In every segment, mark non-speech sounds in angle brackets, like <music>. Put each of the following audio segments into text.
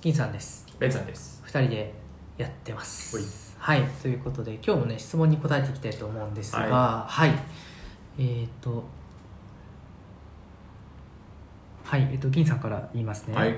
銀さんです。ベンさんです。2人でやってます。はい。ということで今日もね質問に答えていきたいと思うんですがは、はい。えっ、ー、とはい。えっ、と銀さんから言いますね。はい。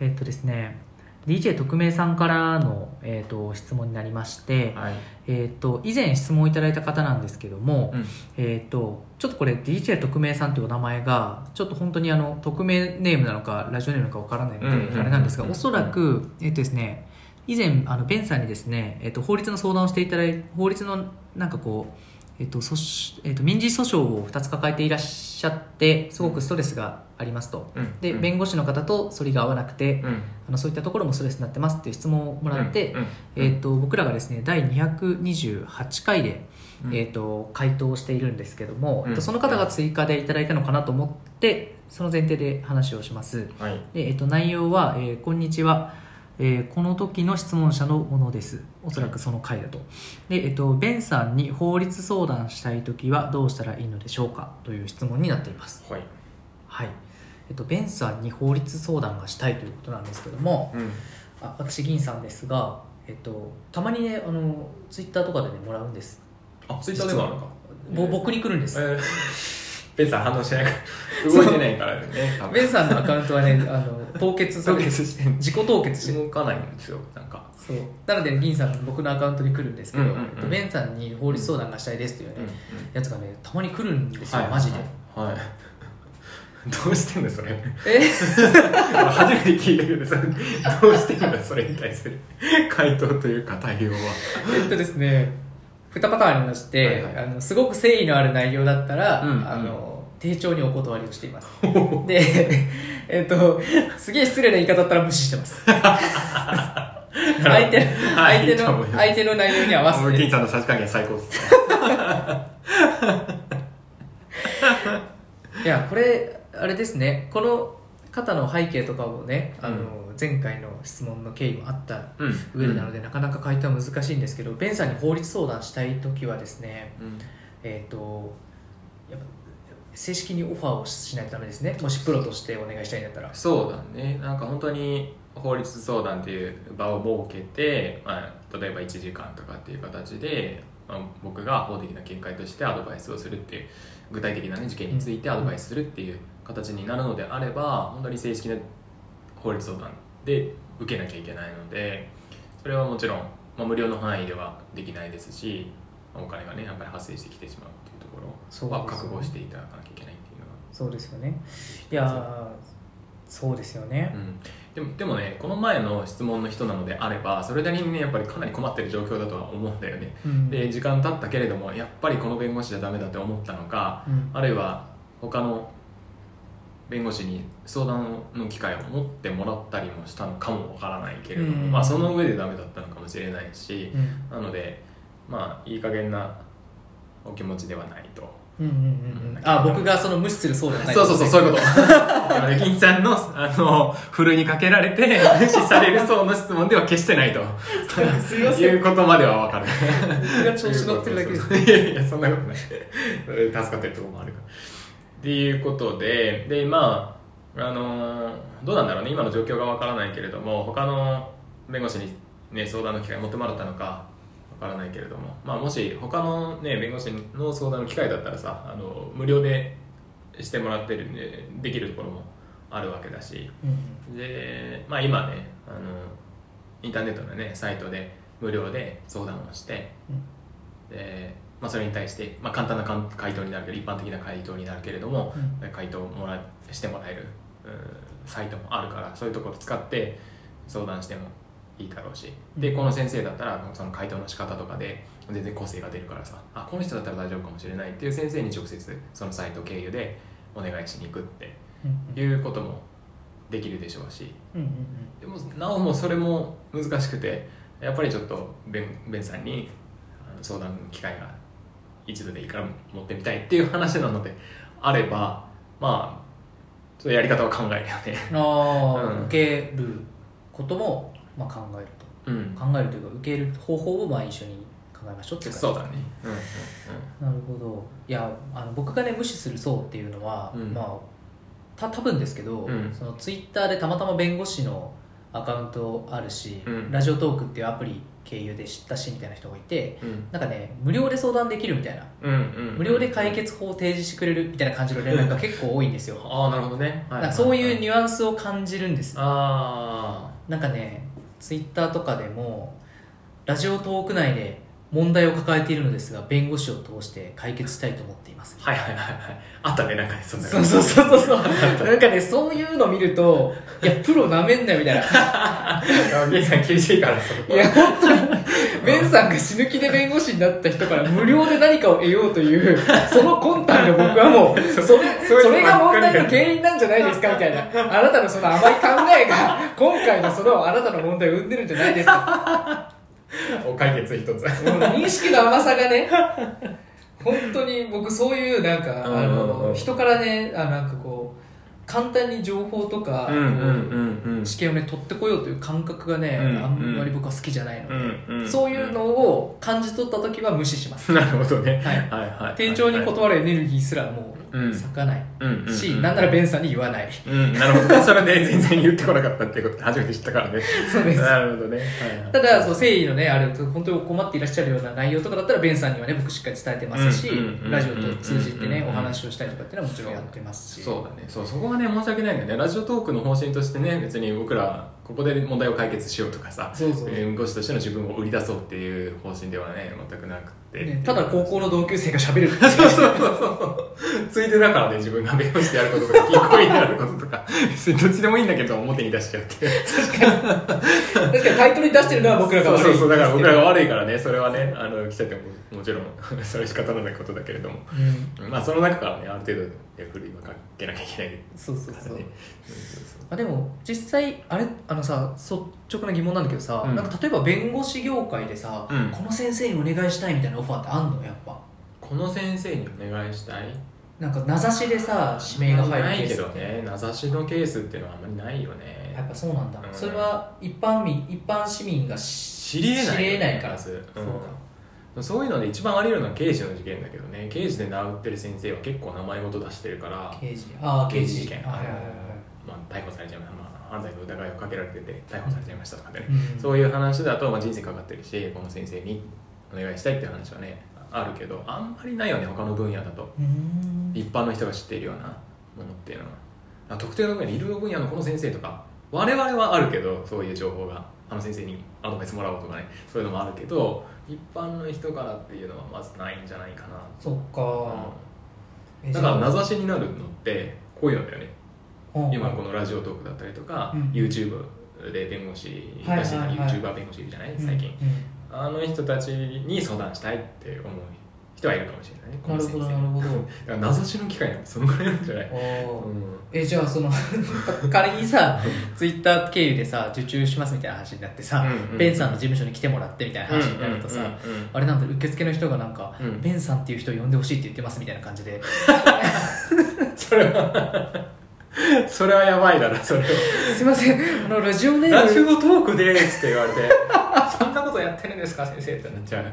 えっ、とですね DJ 特命さんからの、えー、と質問になりまして、はい。えー、と以前質問をいただいた方なんですけども、うん。えー、とちょっとこれ DJ 特命さんというお名前がちょっと本当にあの匿名ネームなのかラジオネームなのかわからないので、あれなんですがうんおそらく、えーとですね、以前あのベンさんにですね、えー、と法律の相談をしていただい法律のなんかこう、えーと訴訟えー、と民事訴訟を2つ抱えていらっしゃってすごくストレスがありますと。うん。でうん。弁護士の方と反りが合わなくて、うん。あのそういったところもストレスになってますっていう質問をもらって、えー、と僕らがですね第228回で、うん。えー、と回答をしているんですけども、うん。えっとその方が追加でいただいたのかなと思ってその前提で話をします。はい。で、えー、と内容は、えーこんにちは」えーこの時の質問者のものです。おそらくその回だと。で、えー、とベンさんに法律相談したい時はどうしたらいいのでしょうか？という質問になっています。はい。はい。えっと、ベンさんに法律相談がしたいということなんですけども、うん。あ私銀さんですが、えっと、たまにねあのツイッターとかでねもらうんです。あツイッターでもあるのか。ぼ僕に来るんです、えーベンさん反応してないから。<laughs> 動いてないからね。ベンさんのアカウントはねあの凍結さ凍結してん自己凍結してる動かないんですよなんか。そう。なので銀さん僕のアカウントに来るんですけど、うんうんうん。えっとベンさんに法律相談がしたいですというね、うんうんやつがねたまに来るんですよ、はいマジで、はい。は <laughs> いどうしてんのそれ。え？<laughs> 初めて聞いたけどさどうしてんのそれに対する回答というか対応は。えっとですね2パターンありまして、はいはい。あのすごく誠意のある内容だったら、うんあの丁重にお断りをしています。<laughs> でえっとすげえ失礼な言い方だったら無視してます。相 <laughs> 手相手の相手の内容に合わせて。金さんのさじ加減最高です <laughs> いやこれあれですね。この方の背景とかもねあの、前回の質問の経緯もあったうん。上でなので、なかなか回答は難しいんですけどベンさんに法律相談したい時はですねうん。えっ、とやっぱ正式にオファーをしないとダメですね。もしプロとしてお願いしたいんだったら。そうだね。なんか本当に法律相談っていう場を設けて、まあ、例えば1時間とかっていう形で、まあ、僕が法的な見解としてアドバイスをするっていう具体的な、ね、事件についてアドバイスするっていう形になるのであれば本当に正式な法律相談で受けなきゃいけないのでそれはもちろん、まあ、無料の範囲ではできないですしまあお金がねやっぱり発生してきてしまうっていうところは覚悟していただかなきゃいけないっていうのは。そうですよね。いやーそうですよね。うん、でもでもねこの前の質問の人なのであればそれなりにねやっぱりかなり困ってる状況だとは思うんだよね。うん。で時間経ったけれどもやっぱりこの弁護士じゃダメだって思ったのかうん。あるいは他の弁護士に相談の機会を持ってもらったりもしたのかもわからないけれども、うんまあ、その上でダメだったのかもしれないしうんなのでまあいい加減なお気持ちではないとうんうんうんうんあ僕がその無視するそうではないそうそうそう、そういうこと。あの銀さんの、あの、ふるいにかけられて、無視される層の質問では決してないと。すいませんいうことまではわかる。僕が調子乗ってるだけですいやいや、そんなことない。助かってるところもあるから。っていうことで、で、まあ、あの、どうなんだろうね、今の状況がわからないけれども、他の弁護士にね、相談の機会持ってもらったのか、わからないけれども、まあ、もし他の、ね、弁護士の相談の機会だったらさあの無料でしてもらってるんでできるところもあるわけだし。うん。で、まあ、今ねあのインターネットの、ね、サイトで無料で相談をしてで、まあ、それに対して、まあ、簡単な回答になるけど一般的な回答になるけれども、うん。回答をもらしてもらえるうんサイトもあるからそういうところを使って相談してもいいだろうし。でうん。この先生だったらその回答の仕方とかで全然個性が出るからさあこの人だったら大丈夫かもしれないっていう先生に直接そのサイト経由でお願いしに行くってうんいうこともできるでしょうし。でもなおもそれも難しくてやっぱりちょっとベンベンさんに相談の機会が一度でいいから持ってみたいっていう話なのであればまあそやり方は考えるよね。ああ、うん。受けることも、まあ、考えるうん。と考えるというか受ける方法をまあ一緒に考えましょうっていうそうだね。うんなるほど。いやあの僕がね無視する層っていうのは、うん。まあた多分ですけど、うん。そのツイッターでたまたま弁護士のアカウントあるし、うん。ラジオトークっていうアプリ経由で知ったしみたいな人がいてうん。なんかね無料で相談できるみたいな。うんうん無料で解決法を提示してくれるみたいな感じの連絡が結構多いんですよ。ああなるほどね、なんかそういうュニュアンスを感じるんです。あなんかねツイッターとかでもラジオトーク内で問題を抱えているのですが弁護士を通して解決したいと思っています。あはいはいはいはい。あったねなんかねそんなそうそうそうそうそう。なんかねそういうの見るといやプロなめんなよみたいな。ゲイさん厳しいからいや本当にベンさんが死ぬ気で弁護士になった人から無料で何かを得ようというその魂胆が僕はもう <laughs> それそれが問題の原因なんじゃないですかみたいな。あなたのその甘い考えが今回のそのあなたの問題を生んでるんじゃないですか <laughs> お解決一つ。認識の甘さがね本当に僕そういうなんかあの人からねあなんかこう簡単に情報とか、うんうんうんうん。知見をね取ってこようという感覚がね、うんあんまり僕は好きじゃないので、そういうのを感じ取った時は無視します。<laughs> なるほどね。はいはいはい。丁重に断るエネルギーすらもううん。咲かない。うんうんし、なんならベンさんに言わない。うん。なるほど。ね <laughs> それで全然言ってこなかったっていうこと初めて知ったからね。そうです。なるほどね。はい。はいただそう誠意のねある本当に困っていらっしゃるような内容とかだったらベンさんにはね僕しっかり伝えてますし、ラジオと通じてね、うんお話をしたりとかっていうのはもちろんやってますし。そうだね。そうそこがね申し訳ないんだよね。ラジオトークの方針としてね別に僕らここで問題を解決しようとかさそうそう。弁護士としての自分を売り出そうっていう方針ではね全くなくて、ね <laughs> ただ高校の同級生が喋るっていう。<laughs> そうそうそうそう。ついでだからね自分が弁護士でやることとか銀行員でやることとか。別にどっちでもいいんだけど表に出しちゃうって。いう確かにタイトルに出してるのは僕らが悪い。そうそうそうだから僕らがい、悪いからね。それはねあの来ちゃってももちろん <laughs> それは仕方のないことだけれども。うん、まあその中からねある程度で振り分かけなきゃいけない。そうそうそう。ねそうそうそう。あでも実際あれあのさ率直な疑問なんだけどさ、うん。なんか例えば弁護士業界でさ、うん。この先生にお願いしたいみたいなオファーってあんの？やっぱ。この先生にお願いしたい？なんか名指しでさ指名が入るないけケースって。どね。名指しのケースっていうのはあんまりないよね。やっぱそうなんだ、うん。それは一般民一般市民が知知りえない知りえないから。まずそううんそういうので一番あり得るのは刑事の事件だけどね。刑事で名打ってる先生は結構名前事出してるから。刑事。ああ刑事刑事。事件。はいはいはいはい。まあ、逮捕されちゃいました、まあ、犯罪の疑いをかけられてて逮捕されちゃいましたとかね、うん。そういう話だと、まあ、人生かかってるしこの先生にお願いしたいっていう話はねあるけどあんまりないよね他の分野だと。うーん。一般の人が知っているようなものっていうのは。あ特定の分野医療分野のこの先生とか我々はあるけどそういう情報があの先生にアドバイスもらおうとかねそういうのもあるけど一般の人からっていうのはまずないんじゃないかな。そっか、えだから名指しになるのってこういうのだよね今このラジオトークだったりとか、うん。YouTube で弁護士はいだし、はいはい。YouTuber 弁護士いるじゃない？最近、うん。うんあの人たちに相談したいって思う人はいるかもしれないねこなるほどなるほど。<laughs> だから名指しの機会なんてそのぐらいなんじゃない、うん。えじゃあその <laughs> 仮にさツイッター経由でさ受注しますみたいな話になってさ、うんうんベンさんの事務所に来てもらってみたいな話になるとさ、うんうんうんあれなんだ受付の人がなんか、うんベンさんっていう人を呼んでほしいって言ってますみたいな感じで。<laughs> それは <laughs> それはやばいだなそれは。すいません。あのラジオネラジームオトークですって言われて。<laughs> そんなことやってるんですか先生って。なっちゃう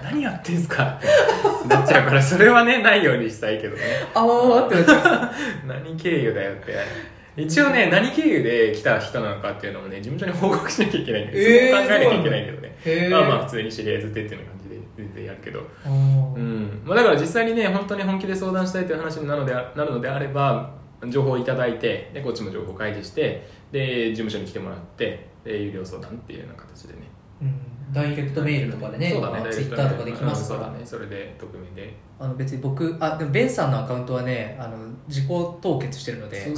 <laughs> 何やってんすか？ってなっちゃうからそれはねないようにしたいけどね。あわーってなっちゃう何経由だよって。一応ね何経由で来た人なのかっていうのもね事務所に報告しなきゃいけないんで、えー考えなきゃいけないけどね。へー。まあまあ普通に知り合いずってっていう感じで全然やるけど。あー。うん。まあ、だから実際にね本当に本気で相談したいという話になるのであなるのであれば情報をいただいてでこっちも情報を開示してで事務所に来てもらってで有料相談っていうような形でね。うん。ダイレクトメールとかでね。そうだね。ツイッターとかできますから、ね。それで匿名で。あの別に僕あでもベンさんのアカウントはねあの自己凍結してるので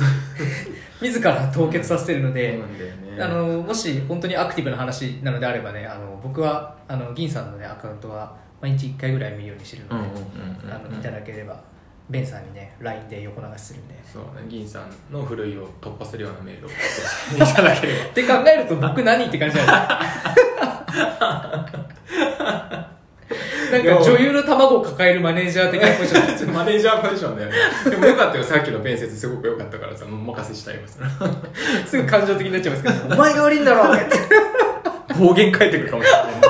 <laughs> 自ら凍結させてるので、ね。あのもし本当にアクティブな話なのであればねあの僕はあの銀さんの、ね、アカウントは毎日1回ぐらい見るようにしてるので、いただければベンさんにね LINE で横流しするんで。そうね銀さんのふるいを突破するようなメールを。<laughs> いただければ。って考えると僕何って感じだ。ねなんか女優の卵を抱えるマネージャー的なポジシマネージャーポジションだよね。でもよかったよさっきの弁説すごく良かったから。さもうお任せしたいますすぐ感情的になっちゃいますけど。<laughs> お前が悪いんだろって暴言書いてくるかもしれないね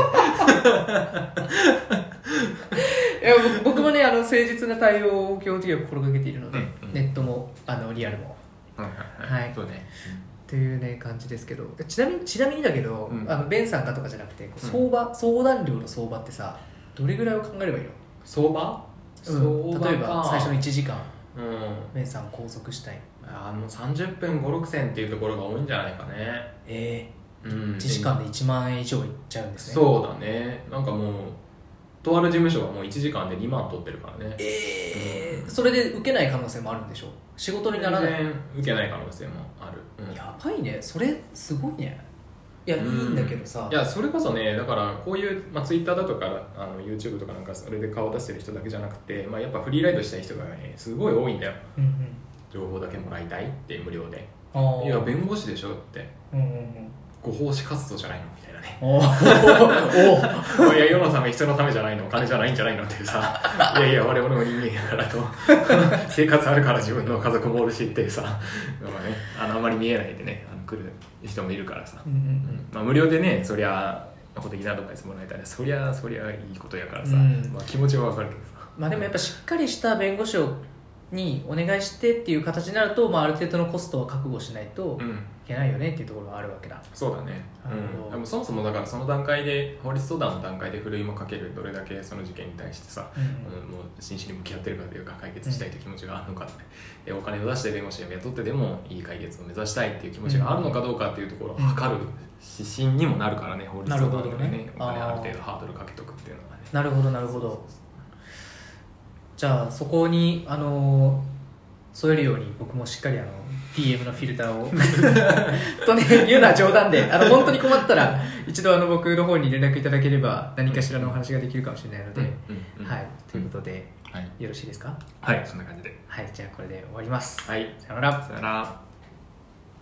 誠実な対応を基本的には心がけているので、うんうん。ネットもあのリアルも。はいはいはい。そうね。っっていうね感じですけど。ちなみにちなみにだけど、うん。あのベンさんかとかじゃなくてこううん。相場、相談料の相場ってさどれぐらいを考えればいいの、相場、うん、相場か。例えば最初の1時間。うん。ベンさんを拘束したい。あの30分56銭っていうところが多いんじゃないかね。えうん。え1時間で1万円以上いっちゃうんですね。そうだね。なんかもうとある事務所はもう1時間で2万取ってるからね。ええそれで受けない可能性もあるんでしょ？仕事にならない。全然受けない可能性もある、うん。やばいね。それすごいね。いやいいんだけどさ。いやそれこそねだからこういう、まあ、Twitter だとかあの YouTube とかなんかそれで顔を出してる人だけじゃなくて、まあ、やっぱフリーライドしたい人がねすごい多いんだよ。うんうん。情報だけもらいたいって無料で。いや弁護士でしょって。うんうんうんご奉仕活動じゃないの？みたいなね。おー。おー。いや世のため人のためじゃないの。お金じゃないんじゃないのっていうさ。いやいや我々も人間やからと。<laughs> 生活あるから自分の家族もおるしっていうさ、まあね、あのあまり見えないでねあの来る人もいるからさ、うんうんうん。まあ、無料でねそりゃ法的なアドバイスもらえたらそりゃそりゃいいことやからさ、うん。まあ、気持ちはわかるけどさ。まあでもやっぱしっかりした弁護士をにお願いしてっていう形になると、まあ、ある程度のコストは覚悟しないというん。けないよねっていうところがあるわけだ。そうだね、うん、でもそもそもだからその段階で法律相談の段階でふるいもかけるどれだけその事件に対してさ、うん。うん、もう真摯に向き合ってるかというか解決したいという気持ちがあるのかって、でお金を出して弁護士を雇ってでもいい解決を目指したいっていう気持ちがあるのかどうかっていうところを測る指針にもなるからね法律相談でねねお金ある程度ハードルかけとくっていうのがね。なるほどなるほどじゃあそこにあの添えるように僕もしっかりあの DM のフィルターを。<laughs> とね言うのは冗談であの本当に困ったら一度あの僕の方に連絡いただければ何かしらのお話ができるかもしれないので、うんうん。はい。ということではい、よろしいですか？はい、そんな感じで。はいじゃあこれで終わります。はい。さよなら。さよなら